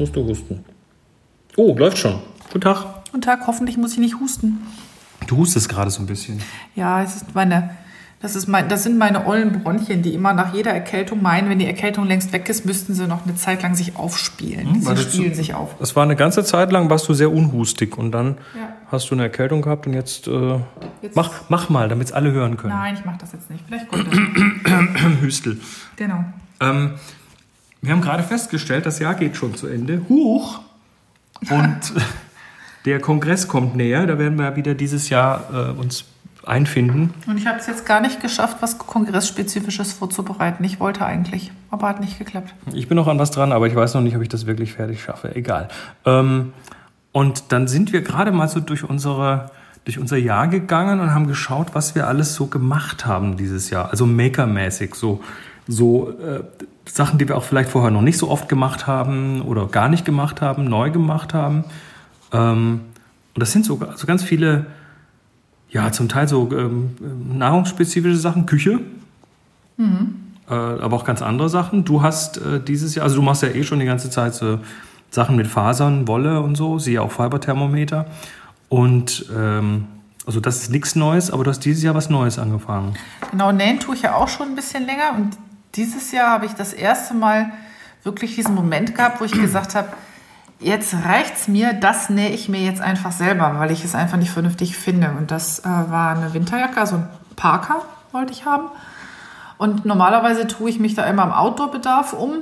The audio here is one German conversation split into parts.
musst du husten. Oh, läuft schon. Guten Tag. Guten Tag, hoffentlich muss ich nicht husten. Du hustest gerade so ein bisschen. Ja, es ist meine, das, ist mein, das sind meine ollen Bronchien, die immer nach jeder Erkältung meinen, wenn die Erkältung längst weg ist, müssten sie noch eine Zeit lang sich aufspielen. Hm, sie spielen zu- sich auf. Es war eine ganze Zeit lang, warst du sehr unhustig und dann Ja. hast du eine Erkältung gehabt und jetzt, äh, Jetzt- mach, mach mal, damit es alle hören können. Nein, ich mache das jetzt nicht. Vielleicht kommt das. Hüstel. genau. Ähm, wir haben gerade festgestellt, das Jahr geht schon zu Ende. Huch! Und der Kongress kommt näher. Da werden wir wieder dieses Jahr äh, uns einfinden. Und ich habe es jetzt gar nicht geschafft, was Kongressspezifisches vorzubereiten. Ich wollte eigentlich, aber hat nicht geklappt. Ich bin noch an was dran, aber ich weiß noch nicht, ob ich das wirklich fertig schaffe. Egal. Ähm, und dann sind wir gerade mal so durch unsere durch unser Jahr gegangen und haben geschaut, was wir alles so gemacht haben dieses Jahr. Also makermäßig, so so äh, Sachen, die wir auch vielleicht vorher noch nicht so oft gemacht haben oder gar nicht gemacht haben, neu gemacht haben. Ähm, und das sind so also ganz viele, ja, zum Teil so ähm, nahrungsspezifische Sachen, Küche, äh, aber auch ganz andere Sachen. Du hast äh, dieses Jahr, also du machst ja eh schon die ganze Zeit so Sachen mit Fasern, Wolle und so, siehe auch Fiberthermometer. Und ähm, also das ist nichts Neues, aber du hast dieses Jahr was Neues angefangen. Genau, nähen tue ich ja auch schon ein bisschen länger. Und dieses Jahr habe ich das erste Mal wirklich diesen Moment gehabt, wo ich gesagt habe, jetzt reicht's mir, das nähe ich mir jetzt einfach selber, weil ich es einfach nicht vernünftig finde. Und das äh, war eine Winterjacke, also ein Parker wollte ich haben. Und normalerweise tue ich mich da immer am Outdoor-Bedarf um,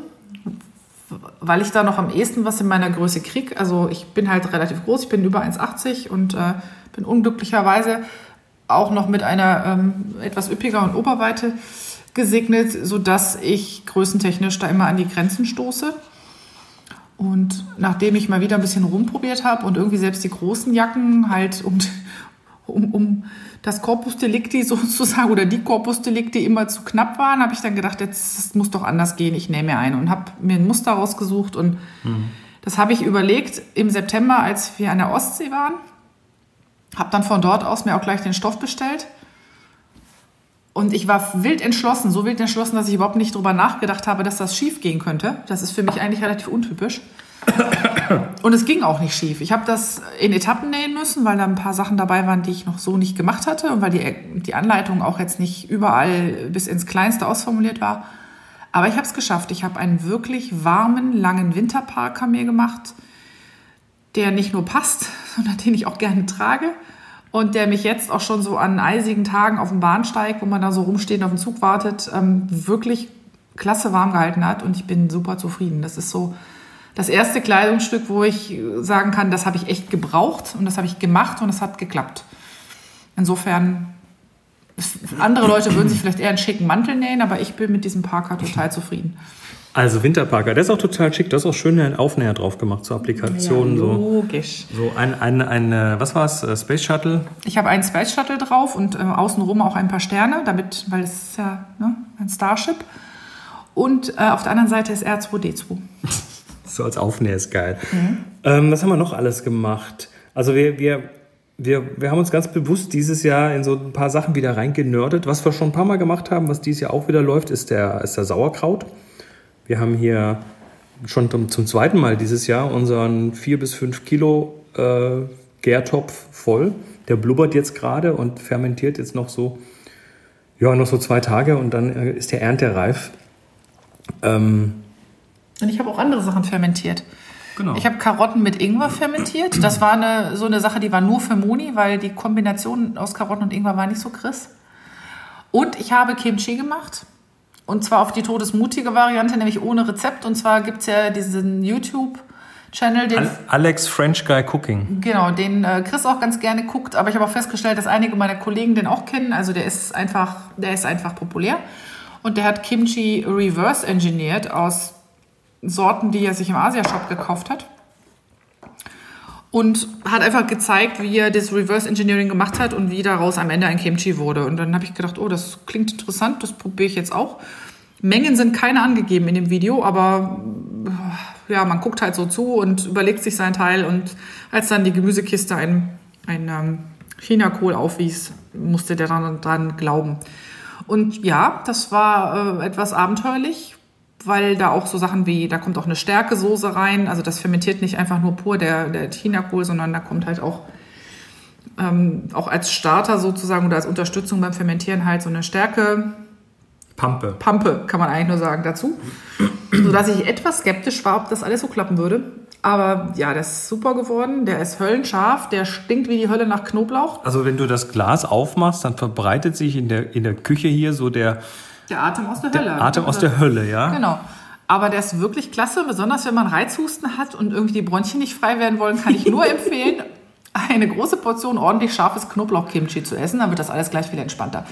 weil ich da noch am ehesten was in meiner Größe kriege. Also ich bin halt relativ groß, ich bin über 1,80 und äh, bin unglücklicherweise auch noch mit einer ähm, etwas üppigeren Oberweite gesegnet, sodass ich größentechnisch da immer an die Grenzen stoße. Und nachdem ich mal wieder ein bisschen rumprobiert habe und irgendwie selbst die großen Jacken halt um, um, um das Corpus Delicti sozusagen oder die Corpus Delicti immer zu knapp waren, habe ich dann gedacht, jetzt das muss doch anders gehen, ich nehme mir eine und habe mir ein Muster rausgesucht und das habe ich überlegt im September, als wir an der Ostsee waren. Habe dann von dort aus mir auch gleich den Stoff bestellt. Und ich war wild entschlossen, so wild entschlossen, dass ich überhaupt nicht drüber nachgedacht habe, dass das schief gehen könnte. Das ist für mich eigentlich relativ untypisch. Und es ging auch nicht schief. Ich habe das in Etappen nähen müssen, weil da ein paar Sachen dabei waren, die ich noch so nicht gemacht hatte und weil die, die Anleitung auch jetzt nicht überall bis ins Kleinste ausformuliert war. Aber ich habe es geschafft. Ich habe einen wirklich warmen, langen Winterparker mir gemacht, der nicht nur passt, sondern den ich auch gerne trage und der mich jetzt auch schon so an eisigen Tagen auf dem Bahnsteig, wo man da so rumsteht und auf den Zug wartet, ähm, wirklich klasse warm gehalten hat und ich bin super zufrieden. Das ist so das erste Kleidungsstück, wo ich sagen kann, das habe ich echt gebraucht und das habe ich gemacht und es hat geklappt. Insofern, andere Leute würden sich vielleicht eher einen schicken Mantel nähen, aber ich bin mit diesem Parker total zufrieden. Also Winterparker, der ist auch total schick. Da ist auch schön ein Aufnäher drauf gemacht zur Applikation. so, logisch. so ein, ein, ein, äh, was war's? Äh, Space Shuttle. Ich habe einen Space Shuttle drauf und äh, außenrum auch ein paar Sterne, damit, weil es ist ja ne, ein Starship. Und äh, auf der anderen Seite ist R2D2. So als Aufnäher ist geil. Ähm, was haben wir noch alles gemacht? Also wir, wir, wir, wir haben uns ganz bewusst dieses Jahr in so ein paar Sachen wieder reingenördet. Was wir schon ein paar Mal gemacht haben, was dieses Jahr auch wieder läuft, ist der, ist der Sauerkraut. Wir haben hier schon zum, zweiten Mal dieses Jahr unseren 4 bis 5 Kilo äh, Gärtopf voll. Der blubbert jetzt gerade und fermentiert jetzt noch so, ja, noch so zwei Tage und dann äh, ist der Ernte reif. Ähm, Und ich habe auch andere Sachen fermentiert. genau. Ich habe Karotten mit Ingwer fermentiert. Das war eine, so eine Sache, die war nur für Moni, weil die Kombination aus Karotten und Ingwer war nicht so krass. Und ich habe Kimchi gemacht. Und zwar auf die todesmutige Variante, nämlich ohne Rezept. Und zwar gibt es ja diesen YouTube-Channel, den Al- Alex French Guy Cooking. Genau, den äh, Chris auch ganz gerne guckt, aber ich habe auch festgestellt, dass einige meiner Kollegen den auch kennen. Also der ist einfach, der ist einfach populär. Und der hat Kimchi reverse engineert aus Sorten, die er sich im Asia-Shop gekauft hat. Und hat einfach gezeigt, wie er das Reverse Engineering gemacht hat und wie daraus am Ende ein Kimchi wurde. Und dann habe ich gedacht, oh, das klingt interessant, das probiere ich jetzt auch. Mengen sind keine angegeben in dem Video, aber ja, man guckt halt so zu und überlegt sich sein Teil. Und als dann die Gemüsekiste ein, ein ähm, Chinakohl aufwies, musste der dann dran glauben. Und ja, das war äh, etwas abenteuerlich. Weil da auch so Sachen wie, da kommt auch eine Stärkesoße rein. Also das fermentiert nicht einfach nur pur der, der Chinakohl, sondern da kommt halt auch, ähm, auch als Starter sozusagen oder als Unterstützung beim Fermentieren halt so eine Stärke. Pampe. Pampe, kann man eigentlich nur sagen, dazu. Sodass ich etwas skeptisch war, ob das alles so klappen würde. Aber ja, der ist super geworden. Der ist höllenscharf. Der stinkt wie die Hölle nach Knoblauch. Also wenn du das Glas aufmachst, dann verbreitet sich in der, in der Küche hier so der, Der Atem aus der, der Hölle. Atem aus der Hölle, ja? Genau. Aber der ist wirklich klasse, besonders wenn man Reizhusten hat und irgendwie die Bronchien nicht frei werden wollen, kann ich nur empfehlen, eine große Portion ordentlich scharfes Knoblauch-Kimchi zu essen. Dann wird das alles gleich viel entspannter.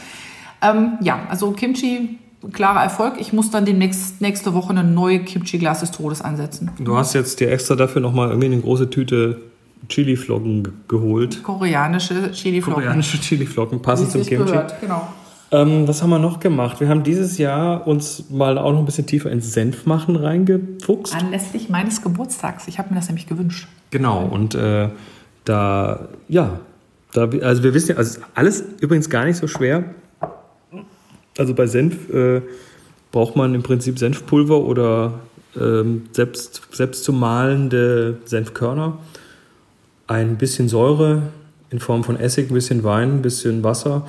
Ähm, ja, also Kimchi, klarer Erfolg. Ich muss dann demnächst nächste Woche eine neue Kimchi-Glas des Todes ansetzen. Du hast jetzt dir extra dafür nochmal irgendwie eine große Tüte Chili-Flocken ge- geholt. Koreanische Chili-Flocken. Koreanische Chili-Flocken, passend zum Kimchi. gehört, genau. Ähm, was haben wir noch gemacht? Wir haben dieses Jahr uns mal auch noch ein bisschen tiefer ins Senfmachen reingefuchst. Anlässlich meines Geburtstags. Ich habe mir das nämlich gewünscht. Genau, und äh, da, ja, da, also wir wissen ja, also alles übrigens gar nicht so schwer. Also bei Senf äh, braucht man im Prinzip Senfpulver oder ähm, selbst, selbst zu mahlende Senfkörner, ein bisschen Säure in Form von Essig, ein bisschen Wein, ein bisschen Wasser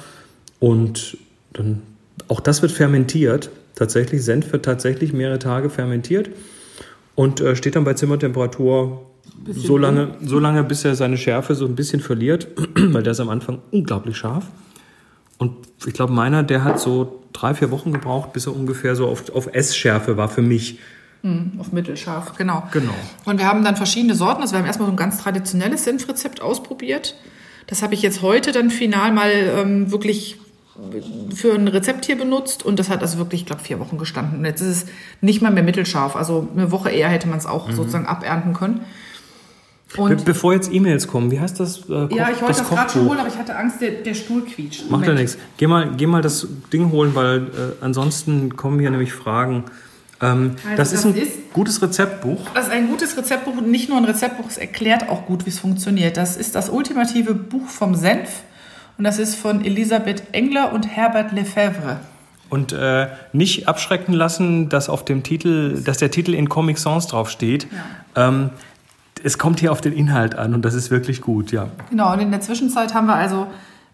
und dann auch das wird fermentiert. Tatsächlich, Senf wird tatsächlich mehrere Tage fermentiert und äh, steht dann bei Zimmertemperatur so lange, so lange, bis er seine Schärfe so ein bisschen verliert, weil der ist am Anfang unglaublich scharf. Und ich glaube, meiner, der hat so drei, vier Wochen gebraucht, bis er ungefähr so auf, auf Essschärfe war für mich. Auf mittelscharf, genau. Genau. Und wir haben dann verschiedene Sorten. Also wir haben erstmal so ein ganz traditionelles Senfrezept ausprobiert. Das habe ich jetzt heute dann final mal ähm, wirklich für ein Rezept hier benutzt und das hat also wirklich, ich glaube, vier Wochen gestanden. Und jetzt ist es nicht mal mehr mittelscharf. Also eine Woche eher hätte man es auch sozusagen abernten können. Und bevor jetzt E-Mails kommen, wie heißt das? Äh, ja, ich wollte das, gerade schon holen, aber ich hatte Angst, der, der Stuhl quietscht. Macht ja nichts. Geh mal, geh mal das Ding holen, weil äh, ansonsten kommen hier nämlich Fragen. Ähm, Also das, ist das ein ist- gutes Rezeptbuch. Das ist ein gutes Rezeptbuch und nicht nur ein Rezeptbuch, es erklärt auch gut, wie es funktioniert. Das ist das ultimative Buch vom Senf und das ist von Elisabeth Engler und Herbert Lefebvre. Und äh, nicht abschrecken lassen, dass auf dem Titel, dass der Titel in Comic Sans draufsteht. Ähm, es kommt hier auf den Inhalt an und das ist wirklich gut, ja. Genau, und in der Zwischenzeit haben wir also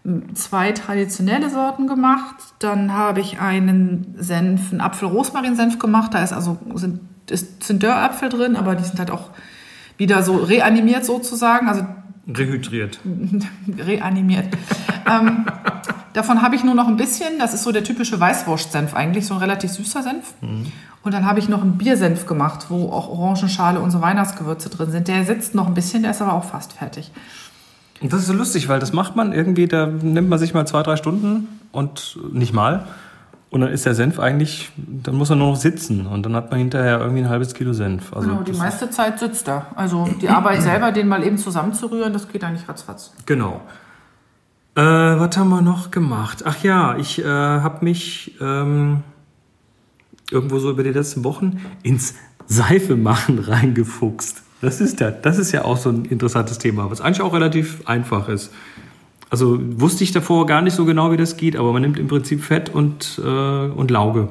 m, zwei traditionelle Sorten gemacht. Dann habe ich einen Senf, einen Apfel-Rosmarin-Senf gemacht. Da ist also sind, ist, sind Dörrapfel drin, aber die sind halt auch wieder so reanimiert sozusagen. Also Rehydriert. reanimiert. ähm, davon habe ich nur noch ein bisschen. Das ist so der typische Weißwurstsenf eigentlich, so ein relativ süßer Senf. Und dann habe ich noch einen Biersenf gemacht, wo auch Orangenschale und so Weihnachtsgewürze drin sind. Der sitzt noch ein bisschen, der ist aber auch fast fertig. Und das ist so lustig, weil das macht man irgendwie, da nimmt man sich mal zwei, drei Stunden und nicht mal. Und dann ist der Senf eigentlich, dann muss er nur noch sitzen und dann hat man hinterher irgendwie ein halbes Kilo Senf. Also Genau, die das- meiste Zeit sitzt er. Also die Arbeit selber, den mal eben zusammenzurühren, das geht eigentlich ratzfatz. Genau. Äh, was haben wir noch gemacht? Ach ja, ich äh, habe mich ähm, irgendwo so über die letzten Wochen ins Seifemachen reingefuchst. Das ist, ja, das ist ja auch so ein interessantes Thema, was eigentlich auch relativ einfach ist. Also wusste ich davor gar nicht so genau, wie das geht, aber man nimmt im Prinzip Fett und, äh, und Lauge.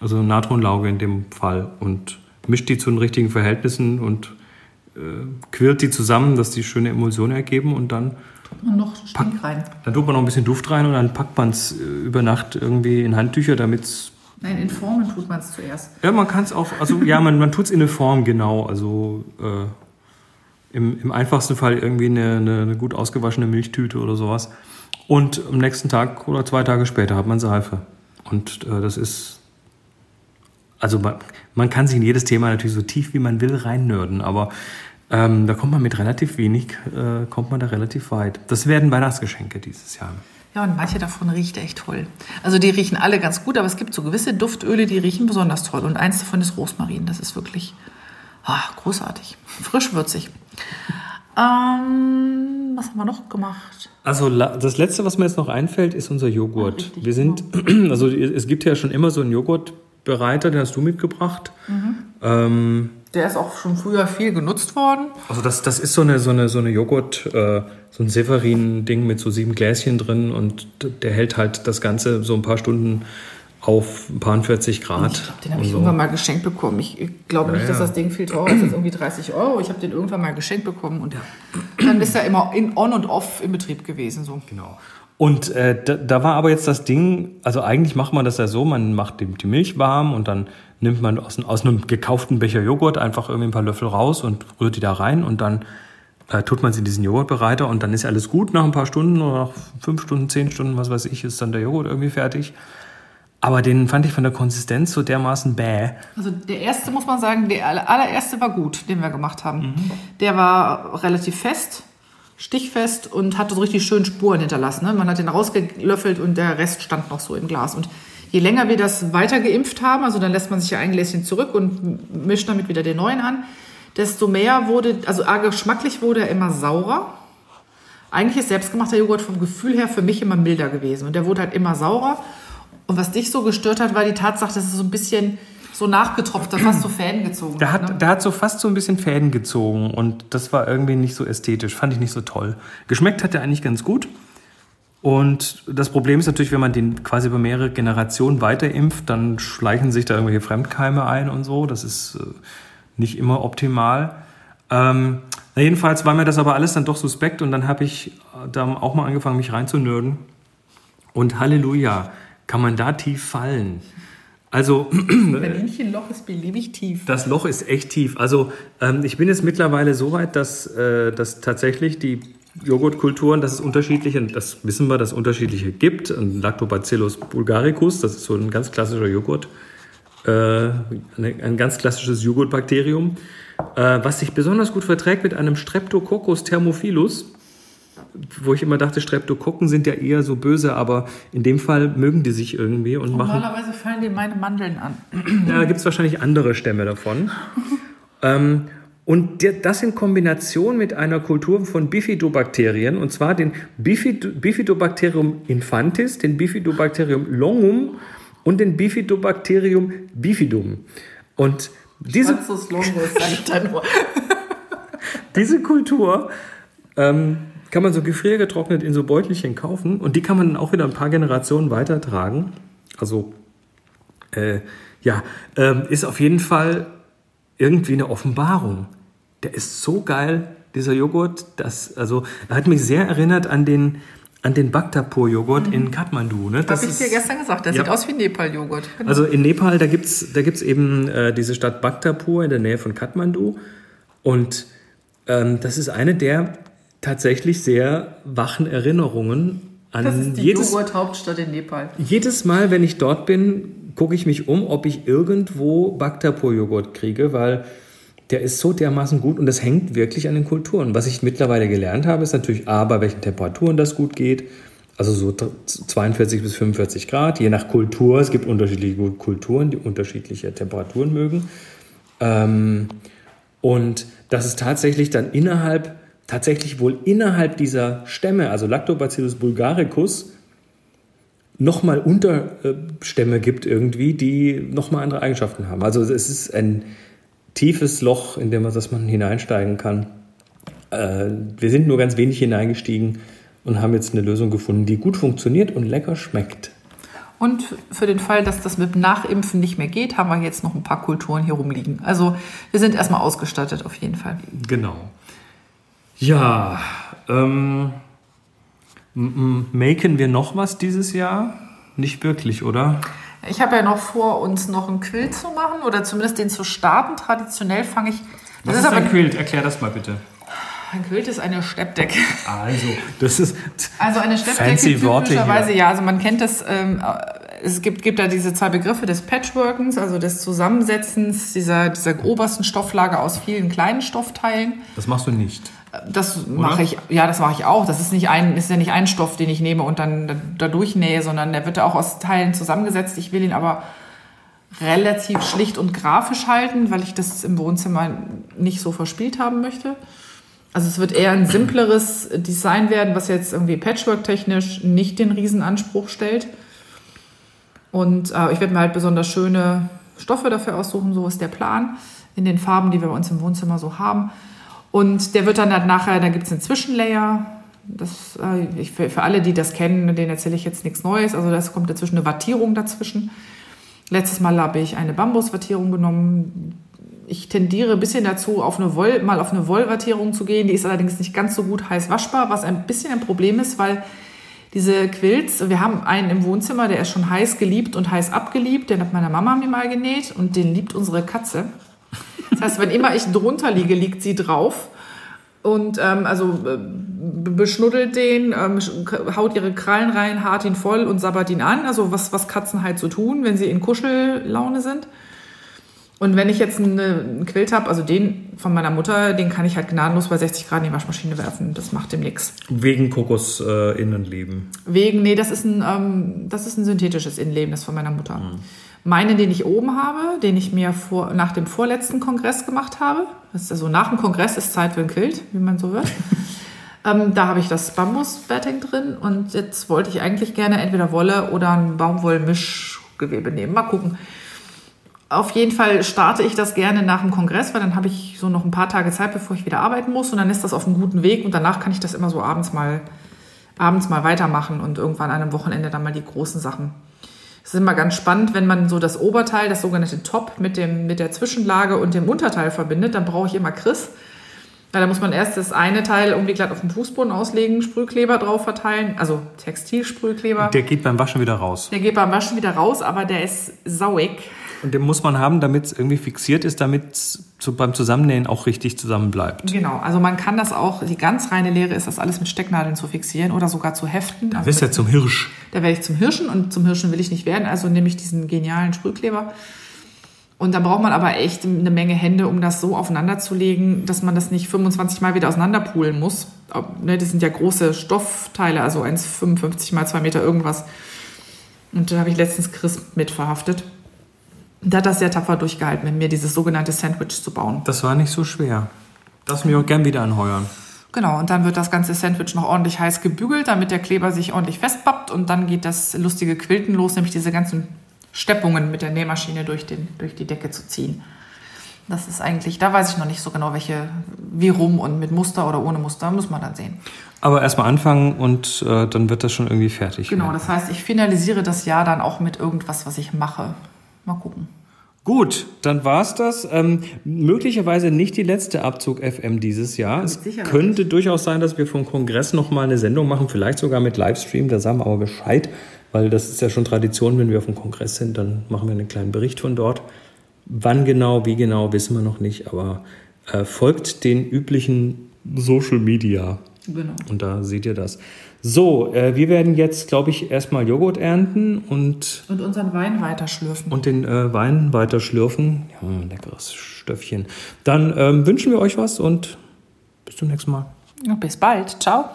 Also Natronlauge in dem Fall und mischt die zu den richtigen Verhältnissen und äh, quirlt die zusammen, dass die schöne Emulsion ergeben und dann Und noch Stink rein. dann tut man noch ein bisschen Duft rein und dann packt man es über Nacht irgendwie in Handtücher, damit es. Nein, in Formen tut man es zuerst. Ja, man kann es auch, also ja, man, man tut es in eine Form, genau. Also äh, im, im einfachsten Fall irgendwie eine, eine, eine gut ausgewaschene Milchtüte oder sowas. Und am nächsten Tag oder zwei Tage später hat man Seife. Und äh, das ist. Also man, man kann sich in jedes Thema natürlich so tief wie man will reinnörden, aber ähm, da kommt man mit relativ wenig, äh, kommt man da relativ weit. Das werden Weihnachtsgeschenke dieses Jahr. Ja, und manche davon riecht echt toll. Also die riechen alle ganz gut, aber es gibt so gewisse Duftöle, die riechen besonders toll. Und eins davon ist Rosmarin. Das ist wirklich ah, großartig. Frisch würzig. Ähm, was haben wir noch gemacht? Also das letzte, was mir jetzt noch einfällt, ist unser Joghurt. Ah, richtig, Wir sind, also es gibt ja schon immer so einen Joghurtbereiter, den hast du mitgebracht. Ähm, Der ist auch schon früher viel genutzt worden. also das, das ist so eine, so eine, so eine Joghurt, äh, so ein Severin-Ding mit so sieben Gläschen drin und der hält halt das Ganze so ein paar Stunden auf ein paar 40 Grad. Ich glaube, den habe ich so. irgendwann mal geschenkt bekommen. Ich glaube nicht, ja, dass das Ding viel teurer ist als irgendwie 30 Euro. Ich habe den irgendwann mal geschenkt bekommen und dann ist er immer in on und off im Betrieb gewesen. So. Genau. Und äh, da, da, war aber jetzt das Ding, also eigentlich macht man das ja so, man macht die, die Milch warm und dann nimmt man aus, aus, einem gekauften Becher Joghurt einfach irgendwie ein paar Löffel raus und rührt die da rein und dann äh, tut man sie in diesen Joghurtbereiter und dann ist alles gut nach ein paar Stunden oder nach fünf Stunden, zehn Stunden, was weiß ich, ist dann der Joghurt irgendwie fertig. Aber den fand ich von der Konsistenz so dermaßen bäh. Also der erste, muss man sagen, der allererste war gut, den wir gemacht haben. Mhm. Der war relativ fest, stichfest und hatte so richtig schön Spuren hinterlassen. Ne? Man hat den rausgelöffelt und der Rest stand noch so im Glas. Und je länger wir das weiter geimpft haben, also dann lässt man sich ja ein Gläschen zurück und mischt damit wieder den neuen an, desto mehr wurde, also geschmacklich wurde er immer saurer. Eigentlich ist selbstgemachter Joghurt vom Gefühl her für mich immer milder gewesen. Und der wurde halt immer saurer. Und was dich so gestört hat, war die Tatsache, dass es so ein bisschen so nachgetropft, da fast so Fäden gezogen der hat. Ne? Der hat so fast so ein bisschen Fäden gezogen und das war irgendwie nicht so ästhetisch, fand ich nicht so toll. Geschmeckt hat er eigentlich ganz gut. Und das Problem ist natürlich, wenn man den quasi über mehrere Generationen weiterimpft, dann schleichen sich da irgendwelche Fremdkeime ein und so. Das ist äh, nicht immer optimal. Ähm, jedenfalls war mir das aber alles dann doch suspekt und dann habe ich da auch mal angefangen, mich reinzunörden. Und Halleluja, kann man da tief fallen. Also, Berlinchenloch ist beliebig tief. Das Loch ist echt tief. Also, ähm, ich bin jetzt mittlerweile so weit, dass, äh, dass tatsächlich die Joghurtkulturen, dass es unterschiedliche, das wissen wir, dass es unterschiedliche gibt. Ein Lactobacillus bulgaricus, das ist so ein ganz klassischer Joghurt, äh, ein ganz klassisches Joghurtbakterium, äh, was sich besonders gut verträgt mit einem Streptococcus thermophilus wo ich immer dachte, Streptokokken sind ja eher so böse, aber in dem Fall mögen die sich irgendwie und machen. Normalerweise fallen dir meine Mandeln an. Ja, da gibt es wahrscheinlich andere Stämme davon. ähm, und das in Kombination mit einer Kultur von Bifidobakterien, und zwar den Bifidobacterium infantis, den Bifidobacterium longum und den Bifidobacterium bifidum. Und diese, longus, sag ich da nur. diese Kultur ähm, kann man so gefriergetrocknet in so Beutelchen kaufen und die kann man dann auch wieder ein paar Generationen weitertragen. Also äh, ja, äh, ist auf jeden Fall irgendwie eine Offenbarung. Der ist so geil, dieser Joghurt. Das, also, er hat mich sehr erinnert an den, an den Bhaktapur-Joghurt mhm. in Kathmandu. Ne? Habe ich dir gestern gesagt, der ja. sieht aus wie Nepal-Joghurt. Genau. Also in Nepal, da gibt es da gibt's eben äh, diese Stadt Bhaktapur in der Nähe von Kathmandu. Und ähm, das ist eine der tatsächlich sehr wachen Erinnerungen an das ist die jedes, Joghurt-Hauptstadt in Nepal. Jedes Mal, wenn ich dort bin, gucke ich mich um, ob ich irgendwo Bhaktapur-Joghurt kriege, weil der ist so dermaßen gut und das hängt wirklich an den Kulturen. Was ich mittlerweile gelernt habe, ist natürlich A, bei welchen Temperaturen das gut geht. Also so 42 bis 45 Grad, je nach Kultur. Es gibt unterschiedliche Kulturen, die unterschiedliche Temperaturen mögen. Ähm, und dass es tatsächlich dann innerhalb tatsächlich wohl innerhalb dieser Stämme, also Lactobacillus bulgaricus, nochmal Unterstämme gibt irgendwie, die nochmal andere Eigenschaften haben. Also es ist ein tiefes Loch, in dem man, dass man hineinsteigen kann. Äh, wir sind nur ganz wenig hineingestiegen und haben jetzt eine Lösung gefunden, die gut funktioniert und lecker schmeckt. Und für den Fall, dass das mit Nachimpfen nicht mehr geht, haben wir jetzt noch ein paar Kulturen hier rumliegen. Also wir sind erstmal ausgestattet auf jeden Fall. Genau. Ja, ähm, machen wir noch was dieses Jahr? Nicht wirklich, oder? Ich habe ja noch vor, uns noch einen Quilt zu machen oder zumindest den zu starten. Traditionell fange ich. Was ist, ist ein Quilt? Erklär das mal bitte. Ein Quilt ist eine Steppdecke. Also, das ist. Also eine Steppdecke typischerweise, ja. Also man kennt das. Ähm, es gibt, gibt da diese zwei Begriffe des Patchworkens, also des Zusammensetzens dieser, dieser obersten Stofflage aus vielen kleinen Stoffteilen. Das machst du nicht. Das mache ich, ja, das mache ich auch. Das ist nicht ein, ist ja nicht ein Stoff, den ich nehme und dann da durchnähe, sondern der wird ja auch aus Teilen zusammengesetzt. Ich will ihn aber relativ schlicht und grafisch halten, weil ich das im Wohnzimmer nicht so verspielt haben möchte. Also es wird eher ein simpleres Design werden, was jetzt irgendwie patchwork-technisch nicht den Riesenanspruch stellt. Und äh, ich werde mir halt besonders schöne Stoffe dafür aussuchen, so ist der Plan, in den Farben, die wir bei uns im Wohnzimmer so haben. Und der wird dann halt nachher, da gibt es einen Zwischenlayer, Das, äh, ich, für, für alle, die das kennen, denen erzähle ich jetzt nichts Neues. Also das kommt dazwischen eine Wattierung dazwischen. Letztes Mal habe ich eine Bambuswattierung genommen. Ich tendiere ein bisschen dazu, auf eine Woll, mal auf eine Wollwattierung zu gehen. Die ist allerdings nicht ganz so gut heiß waschbar, was ein bisschen ein Problem ist, weil diese Quilts, wir haben einen im Wohnzimmer, der ist schon heiß geliebt und heiß abgeliebt. Den hat meine Mama mir mal genäht und den liebt unsere Katze. Das heißt, wenn immer ich drunter liege, liegt sie drauf und ähm, also äh, beschnuddelt den, ähm, haut ihre Krallen rein, hart ihn voll und sabbert ihn an. Also was, was Katzen halt so tun, wenn sie in Kuschellaune sind. Und wenn ich jetzt einen Quilt habe, also den von meiner Mutter, den kann ich halt gnadenlos bei 60 Grad in die Waschmaschine werfen. Das macht dem nichts. Wegen Kokos-Innenleben? Äh, Wegen, nee, das ist, ein, ähm, das ist ein synthetisches Innenleben, das von meiner Mutter. Mhm. Meinen, den ich oben habe, den ich mir vor, nach dem vorletzten Kongress gemacht habe. Das ist also nach dem Kongress ist Zeit für ein Quilt, wie man so hört. ähm, da habe ich das Bambus-Batting drin und jetzt wollte ich eigentlich gerne entweder Wolle oder ein Baumwollmischgewebe nehmen. Mal gucken. Auf jeden Fall starte ich das gerne nach dem Kongress, weil dann habe ich so noch ein paar Tage Zeit, bevor ich wieder arbeiten muss und dann ist das auf einem guten Weg und danach kann ich das immer so abends mal, abends mal weitermachen und irgendwann an einem Wochenende dann mal die großen Sachen. Es ist immer ganz spannend, wenn man so das Oberteil, das sogenannte Top mit, dem, mit der Zwischenlage und dem Unterteil verbindet, dann brauche ich immer Chris. Weil da muss man erst das eine Teil irgendwie glatt auf dem Fußboden auslegen, Sprühkleber drauf verteilen, also Textilsprühkleber. Der geht beim Waschen wieder raus. Der geht beim Waschen wieder raus, aber der ist sauig. Und den muss man haben, damit es irgendwie fixiert ist, damit es zu, beim Zusammennähen auch richtig zusammenbleibt. Genau, also man kann das auch, die ganz reine Lehre ist, das alles mit Stecknadeln zu fixieren oder sogar zu heften. Da also bist du ja zum Hirsch. Da werde ich zum Hirschen und zum Hirschen will ich nicht werden, also nehme ich diesen genialen Sprühkleber. Und dann braucht man aber echt eine Menge Hände, um das so aufeinander zu legen, dass man das nicht 25 Mal wieder auseinanderpulen muss. Ne, das sind ja große Stoffteile, also 1,55 mal 2 Meter irgendwas. Und da habe ich letztens Chris mit verhaftet. Der hat das sehr tapfer durchgehalten, mit mir dieses sogenannte Sandwich zu bauen. Das war nicht so schwer. Das mich auch gern wieder anheuern. Genau, und dann wird das ganze Sandwich noch ordentlich heiß gebügelt, damit der Kleber sich ordentlich festpappt und dann geht das lustige Quilten los, nämlich diese ganzen Steppungen mit der Nähmaschine durch, den, durch die Decke zu ziehen. Das ist eigentlich, da weiß ich noch nicht so genau, welche, wie rum und mit Muster oder ohne Muster, muss man dann sehen. Aber erstmal anfangen und äh, dann wird das schon irgendwie fertig. Genau, werden. das heißt, ich finalisiere das Jahr dann auch mit irgendwas, was ich mache. Mal gucken. Gut, dann war's das. Ähm, möglicherweise nicht die letzte Abzug FM dieses Jahr. Es könnte durchaus sein, dass wir vom Kongress nochmal eine Sendung machen, vielleicht sogar mit Livestream. Da sagen wir aber Bescheid, weil das ist ja schon Tradition, wenn wir auf dem Kongress sind, dann machen wir einen kleinen Bericht von dort. Wann genau, wie genau, wissen wir noch nicht, aber äh, folgt den üblichen Social Media. Genau. Und da seht ihr das. So, äh, wir werden jetzt, glaube ich, erstmal Joghurt ernten und. Und unseren Wein weiterschlürfen. Und den äh, Wein weiterschlürfen. Ja, leckeres Stöffchen. Dann ähm, wünschen wir euch was und bis zum nächsten Mal. Bis bald. Ciao.